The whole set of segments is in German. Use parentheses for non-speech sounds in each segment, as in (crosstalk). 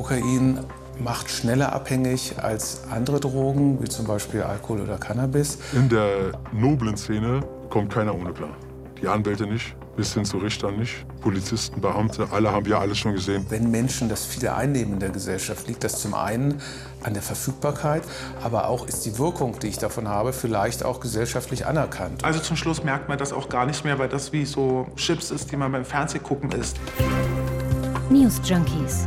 Kokain macht schneller abhängig als andere Drogen, wie zum Beispiel Alkohol oder Cannabis. In der noblen Szene kommt keiner ohne klar. Die Anwälte nicht, bis hin zu Richtern nicht, Polizisten, Beamte, alle haben wir alles schon gesehen. Wenn Menschen das viele einnehmen in der Gesellschaft, liegt das zum einen an der Verfügbarkeit, aber auch ist die Wirkung, die ich davon habe, vielleicht auch gesellschaftlich anerkannt. Also zum Schluss merkt man das auch gar nicht mehr, weil das wie so Chips ist, die man beim Fernsehgucken isst. News Junkies.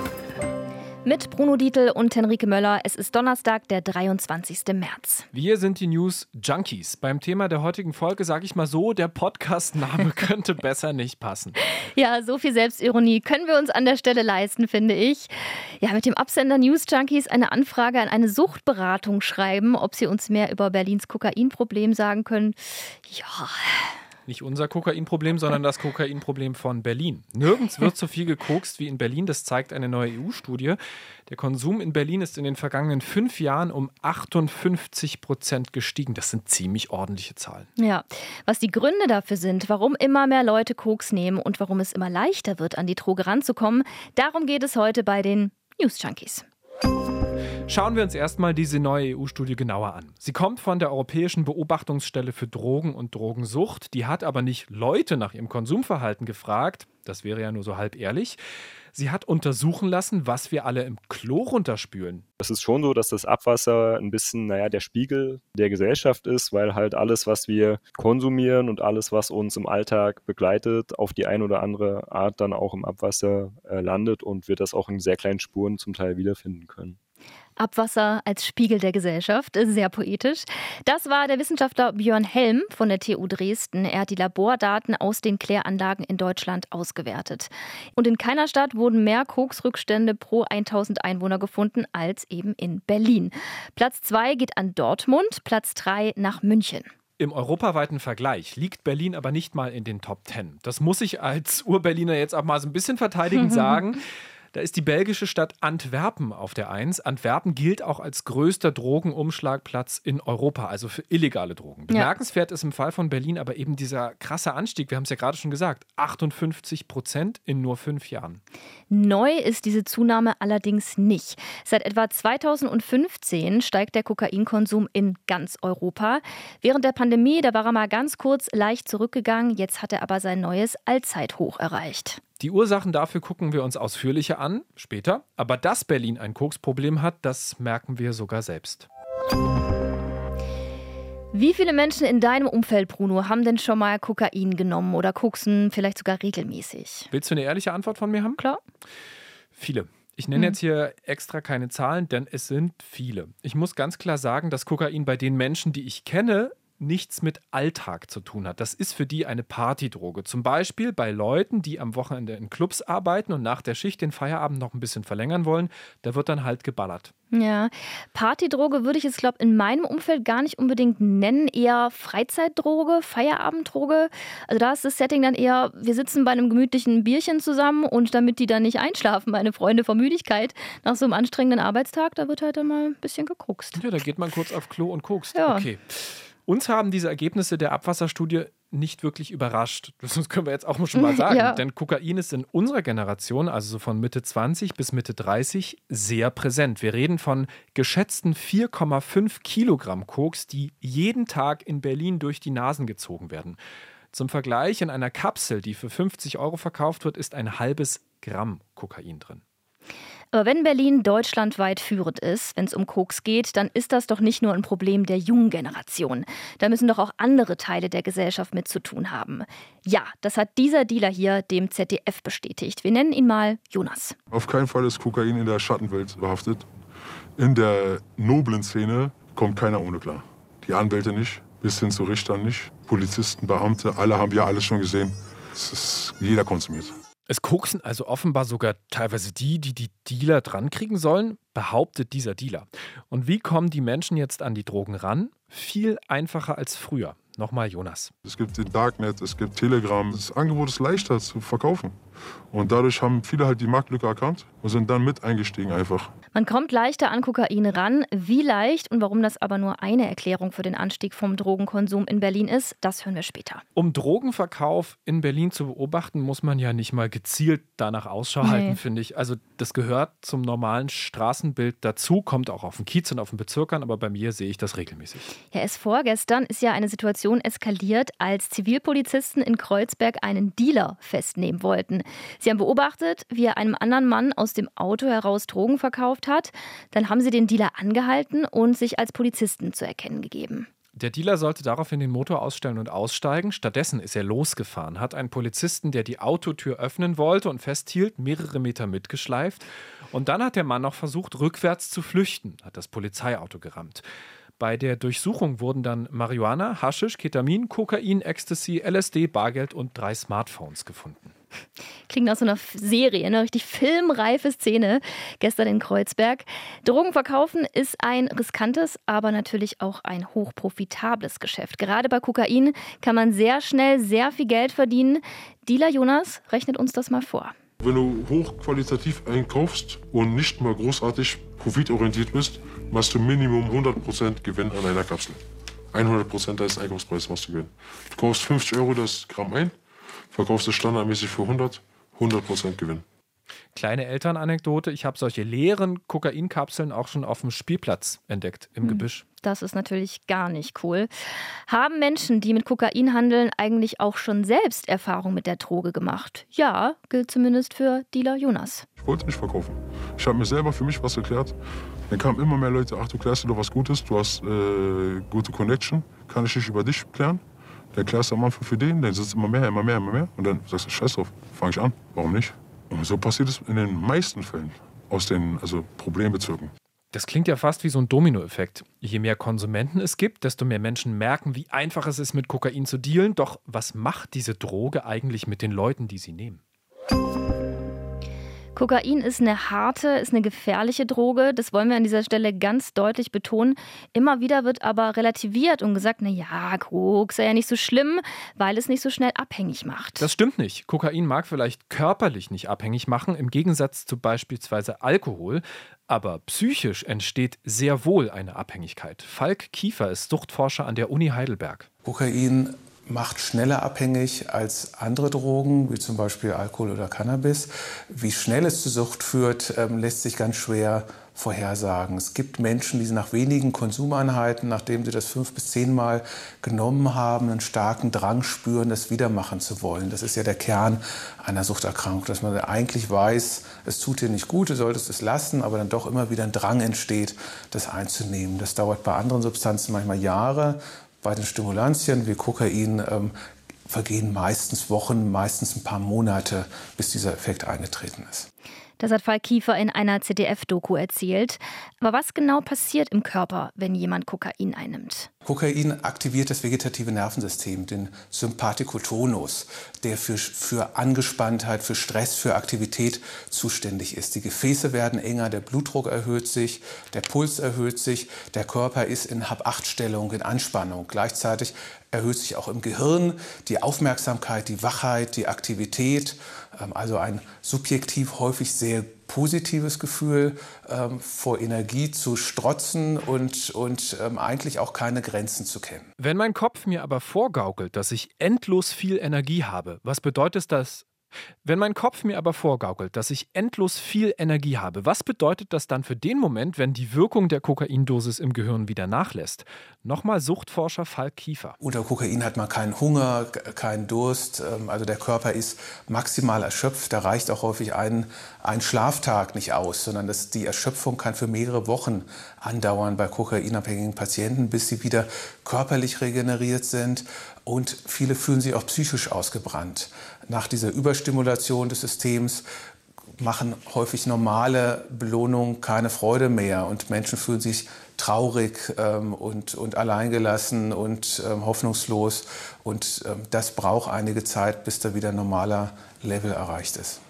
Mit Bruno Dietl und Henrike Möller. Es ist Donnerstag, der 23. März. Wir sind die News Junkies. Beim Thema der heutigen Folge sage ich mal so, der Podcast-Name (laughs) könnte besser nicht passen. Ja, so viel Selbstironie können wir uns an der Stelle leisten, finde ich. Ja, mit dem Absender News Junkies eine Anfrage an eine Suchtberatung schreiben, ob sie uns mehr über Berlins Kokainproblem sagen können. Ja, nicht unser Kokainproblem, sondern das Kokainproblem von Berlin. Nirgends wird so viel gekokst wie in Berlin. Das zeigt eine neue EU-Studie. Der Konsum in Berlin ist in den vergangenen fünf Jahren um 58 Prozent gestiegen. Das sind ziemlich ordentliche Zahlen. Ja, was die Gründe dafür sind, warum immer mehr Leute Koks nehmen und warum es immer leichter wird, an die Droge ranzukommen, darum geht es heute bei den News Junkies. Schauen wir uns erstmal diese neue EU-Studie genauer an. Sie kommt von der Europäischen Beobachtungsstelle für Drogen und Drogensucht. Die hat aber nicht Leute nach ihrem Konsumverhalten gefragt, das wäre ja nur so halb ehrlich. Sie hat untersuchen lassen, was wir alle im Klo runterspülen. Es ist schon so, dass das Abwasser ein bisschen, naja, der Spiegel der Gesellschaft ist, weil halt alles, was wir konsumieren und alles, was uns im Alltag begleitet, auf die eine oder andere Art dann auch im Abwasser äh, landet und wir das auch in sehr kleinen Spuren zum Teil wiederfinden können. Abwasser als Spiegel der Gesellschaft. Sehr poetisch. Das war der Wissenschaftler Björn Helm von der TU Dresden. Er hat die Labordaten aus den Kläranlagen in Deutschland ausgewertet. Und in keiner Stadt wurden mehr Koksrückstände pro 1000 Einwohner gefunden als eben in Berlin. Platz 2 geht an Dortmund, Platz 3 nach München. Im europaweiten Vergleich liegt Berlin aber nicht mal in den Top 10. Das muss ich als Ur-Berliner jetzt auch mal so ein bisschen verteidigend (laughs) sagen. Da ist die belgische Stadt Antwerpen auf der Eins. Antwerpen gilt auch als größter Drogenumschlagplatz in Europa, also für illegale Drogen. Bemerkenswert ja. ist im Fall von Berlin aber eben dieser krasse Anstieg. Wir haben es ja gerade schon gesagt: 58 Prozent in nur fünf Jahren. Neu ist diese Zunahme allerdings nicht. Seit etwa 2015 steigt der Kokainkonsum in ganz Europa. Während der Pandemie, da war er mal ganz kurz leicht zurückgegangen. Jetzt hat er aber sein neues Allzeithoch erreicht. Die Ursachen dafür gucken wir uns ausführlicher an, später. Aber dass Berlin ein Koksproblem hat, das merken wir sogar selbst. Wie viele Menschen in deinem Umfeld, Bruno, haben denn schon mal Kokain genommen oder koksen vielleicht sogar regelmäßig? Willst du eine ehrliche Antwort von mir haben? Klar. Viele. Ich nenne hm. jetzt hier extra keine Zahlen, denn es sind viele. Ich muss ganz klar sagen, dass Kokain bei den Menschen, die ich kenne, nichts mit Alltag zu tun hat. Das ist für die eine Partydroge. Zum Beispiel bei Leuten, die am Wochenende in Clubs arbeiten und nach der Schicht den Feierabend noch ein bisschen verlängern wollen, da wird dann halt geballert. Ja, Partydroge würde ich jetzt, glaube in meinem Umfeld gar nicht unbedingt nennen. Eher Freizeitdroge, Feierabenddroge. Also da ist das Setting dann eher, wir sitzen bei einem gemütlichen Bierchen zusammen und damit die dann nicht einschlafen, meine Freunde vor Müdigkeit, nach so einem anstrengenden Arbeitstag, da wird halt dann mal ein bisschen gekokst. Ja, da geht man kurz auf Klo und kokst. Ja. Okay. Uns haben diese Ergebnisse der Abwasserstudie nicht wirklich überrascht. (laughs) Das können wir jetzt auch schon mal (laughs) sagen. Ja. Denn Kokain ist in unserer Generation, also so von Mitte 20 bis Mitte 30, sehr präsent. Wir reden von geschätzten 4,5 Kilogramm Koks, die jeden Tag in Berlin durch die Nasen gezogen werden. Zum Vergleich, in einer Kapsel, die für 50 Euro verkauft wird, ist ein halbes Gramm Kokain drin. Aber wenn Berlin deutschlandweit führend ist, wenn es um Koks geht, dann ist das doch nicht nur ein Problem der jungen Generation. Da müssen doch auch andere Teile der Gesellschaft mit zu tun haben. Ja, das hat dieser Dealer hier dem ZDF bestätigt. Wir nennen ihn mal Jonas. Auf keinen Fall ist Kokain in der Schattenwelt behaftet. In der noblen Szene kommt keiner ohne klar. Die Anwälte nicht, bis hin zu Richtern nicht, Polizisten, Beamte, alle haben wir alles schon gesehen. Ist, jeder konsumiert. Es koksen also offenbar sogar teilweise die, die die Dealer drankriegen sollen, behauptet dieser Dealer. Und wie kommen die Menschen jetzt an die Drogen ran? Viel einfacher als früher. Nochmal Jonas. Es gibt den Darknet, es gibt Telegram. Das Angebot ist leichter zu verkaufen. Und dadurch haben viele halt die Marktlücke erkannt und sind dann mit eingestiegen einfach. Man kommt leichter an Kokain ran. Wie leicht und warum das aber nur eine Erklärung für den Anstieg vom Drogenkonsum in Berlin ist, das hören wir später. Um Drogenverkauf in Berlin zu beobachten, muss man ja nicht mal gezielt danach Ausschau halten, nee. finde ich. Also das gehört zum normalen Straßenbild dazu, kommt auch auf den Kiez und auf den Bezirkern, aber bei mir sehe ich das regelmäßig. Ja, erst vorgestern ist ja eine Situation eskaliert, als Zivilpolizisten in Kreuzberg einen Dealer festnehmen wollten. Sie haben beobachtet, wie er einem anderen Mann aus dem Auto heraus Drogen verkauft hat. Dann haben sie den Dealer angehalten und sich als Polizisten zu erkennen gegeben. Der Dealer sollte daraufhin den Motor ausstellen und aussteigen. Stattdessen ist er losgefahren, hat einen Polizisten, der die Autotür öffnen wollte und festhielt, mehrere Meter mitgeschleift. Und dann hat der Mann noch versucht, rückwärts zu flüchten, hat das Polizeiauto gerammt. Bei der Durchsuchung wurden dann Marihuana, Haschisch, Ketamin, Kokain, Ecstasy, LSD, Bargeld und drei Smartphones gefunden. Klingt nach so einer Serie, eine richtig filmreife Szene gestern in Kreuzberg. Drogen verkaufen ist ein riskantes, aber natürlich auch ein hochprofitables Geschäft. Gerade bei Kokain kann man sehr schnell sehr viel Geld verdienen. Dealer Jonas rechnet uns das mal vor. Wenn du hochqualitativ einkaufst und nicht mal großartig profitorientiert bist, machst du Minimum 100% Gewinn an einer Kapsel. 100% deines Einkaufspreises machst du Gewinn. Du kaufst 50 Euro das Gramm ein, verkaufst du standardmäßig für 100, 100% Gewinn. Kleine Elternanekdote, ich habe solche leeren Kokainkapseln auch schon auf dem Spielplatz entdeckt, im hm. Gebüsch. Das ist natürlich gar nicht cool. Haben Menschen, die mit Kokain handeln, eigentlich auch schon selbst Erfahrung mit der Droge gemacht? Ja, gilt zumindest für Dealer Jonas. Ich wollte nicht verkaufen. Ich habe mir selber für mich was erklärt. Dann kamen immer mehr Leute, ach, du klärst dir doch was Gutes, du hast äh, gute Connection, kann ich dich über dich klären? Dann klärst am Anfang für den, dann sitzt immer mehr, immer mehr, immer mehr. Und dann sagst du, scheiß drauf, fange ich an. Warum nicht? Und so passiert es in den meisten Fällen aus den also Problembezirken. Das klingt ja fast wie so ein Dominoeffekt. Je mehr Konsumenten es gibt, desto mehr Menschen merken, wie einfach es ist, mit Kokain zu dealen. Doch was macht diese Droge eigentlich mit den Leuten, die sie nehmen? Kokain ist eine harte, ist eine gefährliche Droge. Das wollen wir an dieser Stelle ganz deutlich betonen. Immer wieder wird aber relativiert und gesagt, na ja, Koks sei ja nicht so schlimm, weil es nicht so schnell abhängig macht. Das stimmt nicht. Kokain mag vielleicht körperlich nicht abhängig machen, im Gegensatz zu beispielsweise Alkohol. Aber psychisch entsteht sehr wohl eine Abhängigkeit. Falk Kiefer ist Suchtforscher an der Uni Heidelberg. Kokain macht schneller abhängig als andere Drogen, wie zum Beispiel Alkohol oder Cannabis. Wie schnell es zur Sucht führt, ähm, lässt sich ganz schwer vorhersagen. Es gibt Menschen, die nach wenigen Konsumeinheiten, nachdem sie das fünf bis zehnmal genommen haben, einen starken Drang spüren, das wieder machen zu wollen. Das ist ja der Kern einer Suchterkrankung, dass man eigentlich weiß, es tut dir nicht gut, du solltest es lassen, aber dann doch immer wieder ein Drang entsteht, das einzunehmen. Das dauert bei anderen Substanzen manchmal Jahre, bei den Stimulantien wie Kokain ähm, vergehen meistens Wochen, meistens ein paar Monate, bis dieser Effekt eingetreten ist. Das hat Falk Kiefer in einer ZDF-Doku erzählt. Aber was genau passiert im Körper, wenn jemand Kokain einnimmt? Kokain aktiviert das vegetative Nervensystem, den Sympathikotonus, der für, für Angespanntheit, für Stress, für Aktivität zuständig ist. Die Gefäße werden enger, der Blutdruck erhöht sich, der Puls erhöht sich, der Körper ist in Hab-Acht-Stellung, in Anspannung. Gleichzeitig erhöht sich auch im Gehirn die Aufmerksamkeit, die Wachheit, die Aktivität. Ähm, also ein subjektiv häufig sehr positives Gefühl, ähm, vor Energie zu strotzen und, und ähm, eigentlich auch keine Grenzen zu kennen. Wenn mein Kopf mir aber vorgaukelt, dass ich endlos viel Energie habe, was bedeutet das wenn mein Kopf mir aber vorgaukelt, dass ich endlos viel Energie habe, was bedeutet das dann für den Moment, wenn die Wirkung der Kokaindosis im Gehirn wieder nachlässt? Nochmal Suchtforscher Falk Kiefer. Unter Kokain hat man keinen Hunger, keinen Durst, ähm, also der Körper ist maximal erschöpft. Da reicht auch häufig ein, ein Schlaftag nicht aus, sondern das, die Erschöpfung kann für mehrere Wochen andauern bei kokainabhängigen Patienten, bis sie wieder körperlich regeneriert sind und viele fühlen sich auch psychisch ausgebrannt. Nach dieser Überstimulation des Systems machen häufig normale Belohnungen keine Freude mehr und Menschen fühlen sich traurig ähm, und, und alleingelassen und ähm, hoffnungslos. Und ähm, das braucht einige Zeit, bis da wieder ein normaler Level erreicht ist.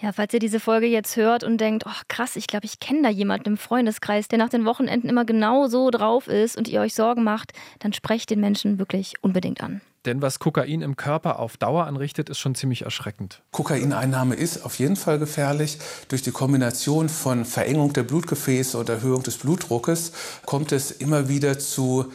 Ja, falls ihr diese Folge jetzt hört und denkt, oh krass, ich glaube, ich kenne da jemanden im Freundeskreis, der nach den Wochenenden immer genau so drauf ist und ihr euch Sorgen macht, dann sprecht den Menschen wirklich unbedingt an. Denn was Kokain im Körper auf Dauer anrichtet, ist schon ziemlich erschreckend. Kokaineinnahme ist auf jeden Fall gefährlich. Durch die Kombination von Verengung der Blutgefäße und Erhöhung des Blutdruckes kommt es immer wieder zu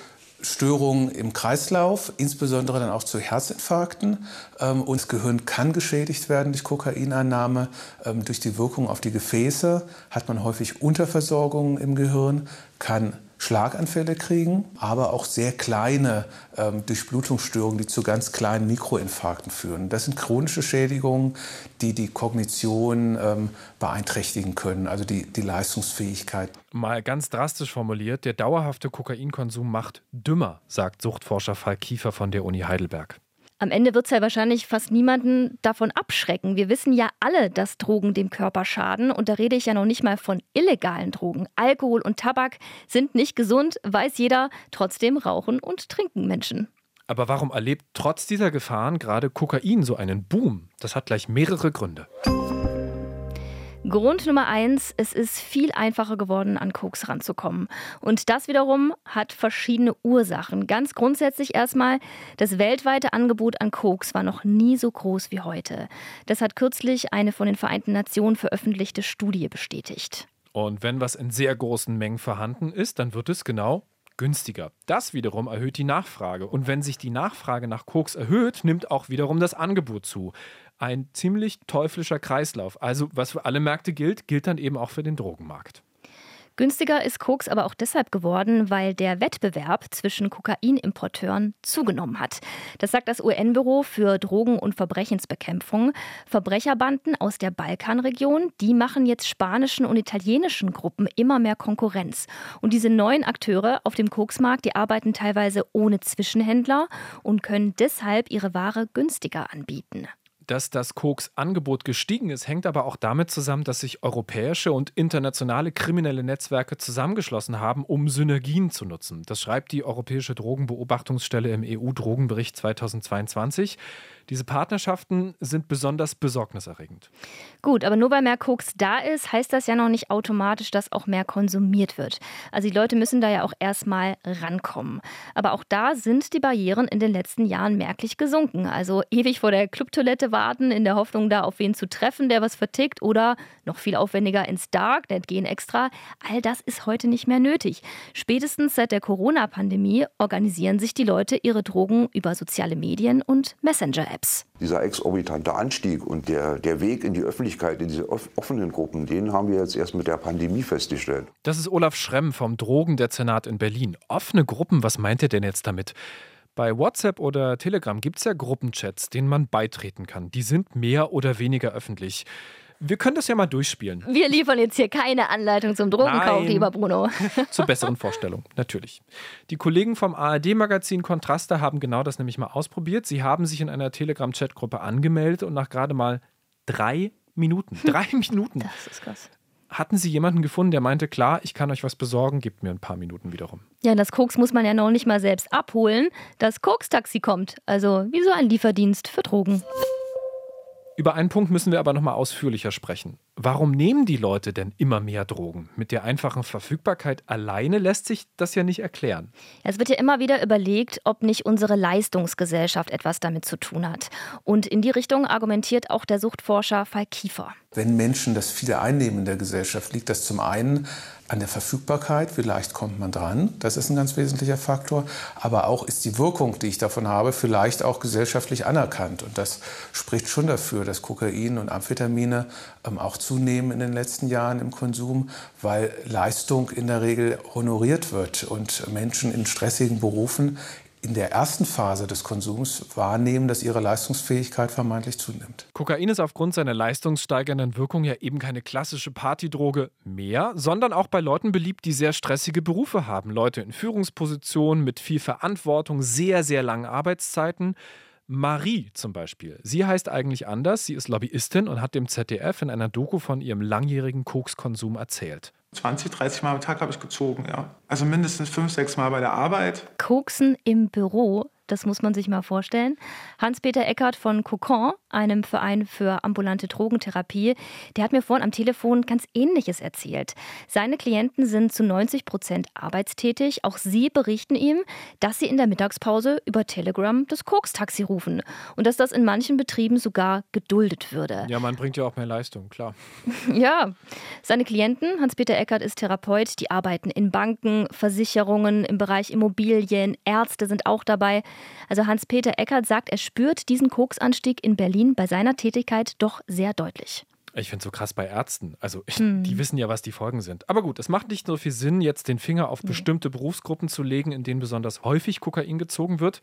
Störungen im Kreislauf, insbesondere dann auch zu Herzinfarkten. Ähm, und das Gehirn kann geschädigt werden durch Kokaineinnahme. Ähm, durch die Wirkung auf die Gefäße hat man häufig Unterversorgung im Gehirn, kann Schlaganfälle kriegen, aber auch sehr kleine ähm, Durchblutungsstörungen, die zu ganz kleinen Mikroinfarkten führen. Das sind chronische Schädigungen, die die Kognition ähm, beeinträchtigen können, also die, die Leistungsfähigkeit. Mal ganz drastisch formuliert, der dauerhafte Kokainkonsum macht dümmer, sagt Suchtforscher Falk Kiefer von der Uni Heidelberg. Am Ende wird es ja wahrscheinlich fast niemanden davon abschrecken. Wir wissen ja alle, dass Drogen dem Körper schaden. Und da rede ich ja noch nicht mal von illegalen Drogen. Alkohol und Tabak sind nicht gesund, weiß jeder. Trotzdem rauchen und trinken Menschen. Aber warum erlebt trotz dieser Gefahren gerade Kokain so einen Boom? Das hat gleich mehrere Gründe. Grund Nummer eins, es ist viel einfacher geworden, an Koks ranzukommen. Und das wiederum hat verschiedene Ursachen. Ganz grundsätzlich erstmal, das weltweite Angebot an Koks war noch nie so groß wie heute. Das hat kürzlich eine von den Vereinten Nationen veröffentlichte Studie bestätigt. Und wenn was in sehr großen Mengen vorhanden ist, dann wird es genau günstiger. Das wiederum erhöht die Nachfrage. Und wenn sich die Nachfrage nach Koks erhöht, nimmt auch wiederum das Angebot zu ein ziemlich teuflischer Kreislauf. Also was für alle Märkte gilt, gilt dann eben auch für den Drogenmarkt. Günstiger ist Koks aber auch deshalb geworden, weil der Wettbewerb zwischen Kokainimporteuren zugenommen hat. Das sagt das UN-Büro für Drogen- und Verbrechensbekämpfung. Verbrecherbanden aus der Balkanregion, die machen jetzt spanischen und italienischen Gruppen immer mehr Konkurrenz. Und diese neuen Akteure auf dem Koksmarkt, die arbeiten teilweise ohne Zwischenhändler und können deshalb ihre Ware günstiger anbieten. Dass das Koks-Angebot gestiegen ist, hängt aber auch damit zusammen, dass sich europäische und internationale kriminelle Netzwerke zusammengeschlossen haben, um Synergien zu nutzen. Das schreibt die Europäische Drogenbeobachtungsstelle im EU-Drogenbericht 2022. Diese Partnerschaften sind besonders besorgniserregend. Gut, aber nur weil mehr Koks da ist, heißt das ja noch nicht automatisch, dass auch mehr konsumiert wird. Also die Leute müssen da ja auch erstmal rankommen. Aber auch da sind die Barrieren in den letzten Jahren merklich gesunken. Also ewig vor der Clubtoilette warten, in der Hoffnung, da auf wen zu treffen, der was vertickt oder noch viel aufwendiger ins Dark, nicht gehen extra. All das ist heute nicht mehr nötig. Spätestens seit der Corona-Pandemie organisieren sich die Leute ihre Drogen über soziale Medien und Messenger-Apps. Apps. Dieser exorbitante Anstieg und der, der Weg in die Öffentlichkeit, in diese offenen Gruppen, den haben wir jetzt erst mit der Pandemie festgestellt. Das ist Olaf Schremm vom Drogendezernat in Berlin. Offene Gruppen, was meint er denn jetzt damit? Bei WhatsApp oder Telegram gibt es ja Gruppenchats, denen man beitreten kann. Die sind mehr oder weniger öffentlich. Wir können das ja mal durchspielen. Wir liefern jetzt hier keine Anleitung zum Drogenkauf, lieber Bruno. (laughs) Zur besseren Vorstellung, natürlich. Die Kollegen vom ARD-Magazin Kontraste haben genau das nämlich mal ausprobiert. Sie haben sich in einer Telegram-Chatgruppe angemeldet und nach gerade mal drei Minuten, drei (laughs) Minuten, das ist krass. Hatten Sie jemanden gefunden, der meinte, klar, ich kann euch was besorgen, gebt mir ein paar Minuten wiederum. Ja, das Koks muss man ja noch nicht mal selbst abholen. Das Koks-Taxi kommt. Also wie so ein Lieferdienst für Drogen. Über einen Punkt müssen wir aber noch mal ausführlicher sprechen. Warum nehmen die Leute denn immer mehr Drogen? Mit der einfachen Verfügbarkeit alleine lässt sich das ja nicht erklären. Es wird ja immer wieder überlegt, ob nicht unsere Leistungsgesellschaft etwas damit zu tun hat. Und in die Richtung argumentiert auch der Suchtforscher Falk Kiefer. Wenn Menschen das viele einnehmen in der Gesellschaft, liegt das zum einen an der Verfügbarkeit, wie leicht kommt man dran, das ist ein ganz wesentlicher Faktor, aber auch ist die Wirkung, die ich davon habe, vielleicht auch gesellschaftlich anerkannt. Und das spricht schon dafür, dass Kokain und Amphetamine ähm, auch zunehmen in den letzten Jahren im Konsum, weil Leistung in der Regel honoriert wird und Menschen in stressigen Berufen in der ersten Phase des Konsums wahrnehmen, dass ihre Leistungsfähigkeit vermeintlich zunimmt. Kokain ist aufgrund seiner leistungssteigernden Wirkung ja eben keine klassische Partydroge mehr, sondern auch bei Leuten beliebt, die sehr stressige Berufe haben. Leute in Führungspositionen mit viel Verantwortung, sehr, sehr langen Arbeitszeiten. Marie zum Beispiel. Sie heißt eigentlich anders, sie ist Lobbyistin und hat dem ZDF in einer Doku von ihrem langjährigen Kokskonsum erzählt. 20, 30 Mal am Tag habe ich gezogen, ja. Also mindestens fünf, sechs Mal bei der Arbeit. Koksen im Büro, Das muss man sich mal vorstellen. Hans-Peter Eckert von Cocon, einem Verein für ambulante Drogentherapie, der hat mir vorhin am Telefon ganz Ähnliches erzählt. Seine Klienten sind zu 90 Prozent arbeitstätig. Auch sie berichten ihm, dass sie in der Mittagspause über Telegram das Koks-Taxi rufen und dass das in manchen Betrieben sogar geduldet würde. Ja, man bringt ja auch mehr Leistung, klar. (laughs) ja, seine Klienten, Hans-Peter Eckert ist Therapeut, die arbeiten in Banken, Versicherungen, im Bereich Immobilien, Ärzte sind auch dabei. Also Hans-Peter Eckert sagt, er spürt diesen Koksanstieg in Berlin bei seiner Tätigkeit doch sehr deutlich. Ich finde es so krass bei Ärzten. Also ich, hm. die wissen ja, was die Folgen sind. Aber gut, es macht nicht so viel Sinn, jetzt den Finger auf bestimmte Berufsgruppen zu legen, in denen besonders häufig Kokain gezogen wird.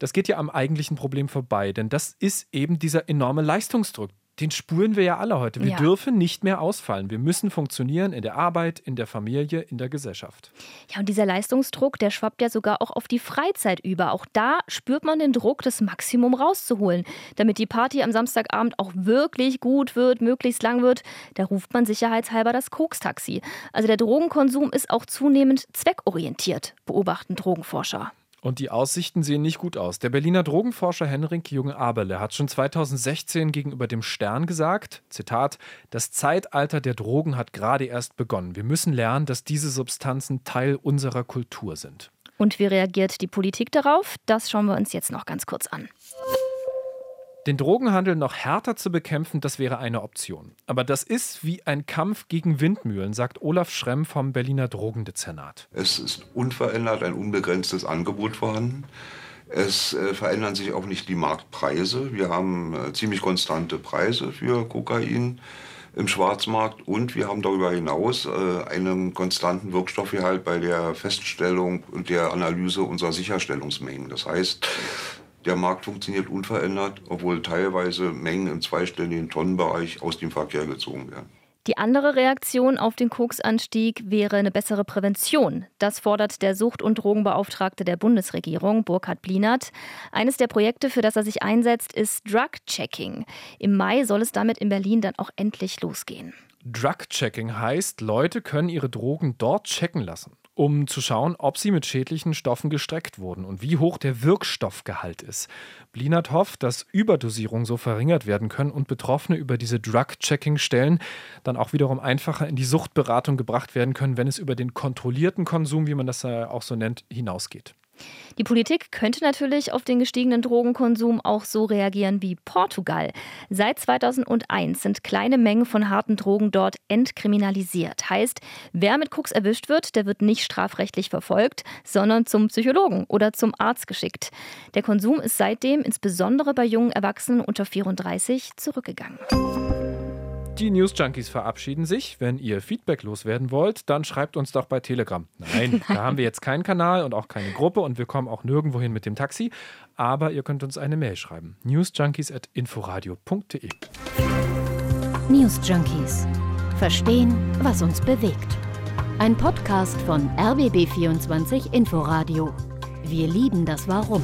Das geht ja am eigentlichen Problem vorbei, denn das ist eben dieser enorme Leistungsdruck, den spüren wir ja alle heute. Wir ja. dürfen nicht mehr ausfallen. Wir müssen funktionieren in der Arbeit, in der Familie, in der Gesellschaft. Ja, und dieser Leistungsdruck, der schwappt ja sogar auch auf die Freizeit über. Auch da spürt man den Druck, das Maximum rauszuholen. Damit die Party am Samstagabend auch wirklich gut wird, möglichst lang wird, da ruft man sicherheitshalber das Kokstaxi. Also der Drogenkonsum ist auch zunehmend zweckorientiert, beobachten Drogenforscher. Und die Aussichten sehen nicht gut aus. Der Berliner Drogenforscher Henrik Junge-Aberle hat schon 2016 gegenüber dem Stern gesagt, Zitat, das Zeitalter der Drogen hat gerade erst begonnen. Wir müssen lernen, dass diese Substanzen Teil unserer Kultur sind. Und wie reagiert die Politik darauf? Das schauen wir uns jetzt noch ganz kurz an. Den Drogenhandel noch härter zu bekämpfen, das wäre eine Option. Aber das ist wie ein Kampf gegen Windmühlen, sagt Olaf Schremm vom Berliner Drogendezernat. Es ist unverändert ein unbegrenztes Angebot vorhanden. Es äh, verändern sich auch nicht die Marktpreise. Wir haben äh, ziemlich konstante Preise für Kokain im Schwarzmarkt und wir haben darüber hinaus äh, einen konstanten Wirkstoffgehalt bei der Feststellung und der Analyse unserer Sicherstellungsmengen. Das heißt, der Markt funktioniert unverändert, obwohl teilweise Mengen im zweistelligen Tonnenbereich aus dem Verkehr gezogen werden. Die andere Reaktion auf den Koksanstieg wäre eine bessere Prävention. Das fordert der Sucht- und Drogenbeauftragte der Bundesregierung, Burkhard Blinert. Eines der Projekte, für das er sich einsetzt, ist Drug-Checking. Im Mai soll es damit in Berlin dann auch endlich losgehen. Drug-Checking heißt, Leute können ihre Drogen dort checken lassen um zu schauen, ob sie mit schädlichen Stoffen gestreckt wurden und wie hoch der Wirkstoffgehalt ist. Blinert hofft, dass Überdosierungen so verringert werden können und Betroffene über diese Drug-Checking-Stellen dann auch wiederum einfacher in die Suchtberatung gebracht werden können, wenn es über den kontrollierten Konsum, wie man das auch so nennt, hinausgeht. Die Politik könnte natürlich auf den gestiegenen Drogenkonsum auch so reagieren wie Portugal. Seit 2001 sind kleine Mengen von harten Drogen dort entkriminalisiert. Heißt, wer mit Koks erwischt wird, der wird nicht strafrechtlich verfolgt, sondern zum Psychologen oder zum Arzt geschickt. Der Konsum ist seitdem insbesondere bei jungen Erwachsenen unter 34 zurückgegangen. Die News Junkies verabschieden sich. Wenn ihr Feedback loswerden wollt, dann schreibt uns doch bei Telegram. Nein, (laughs) Nein, da haben wir jetzt keinen Kanal und auch keine Gruppe und wir kommen auch nirgendwo hin mit dem Taxi. Aber ihr könnt uns eine Mail schreiben. newsjunkies.inforadio.de News Junkies. Verstehen, was uns bewegt. Ein Podcast von RBB24 Inforadio. Wir lieben das Warum.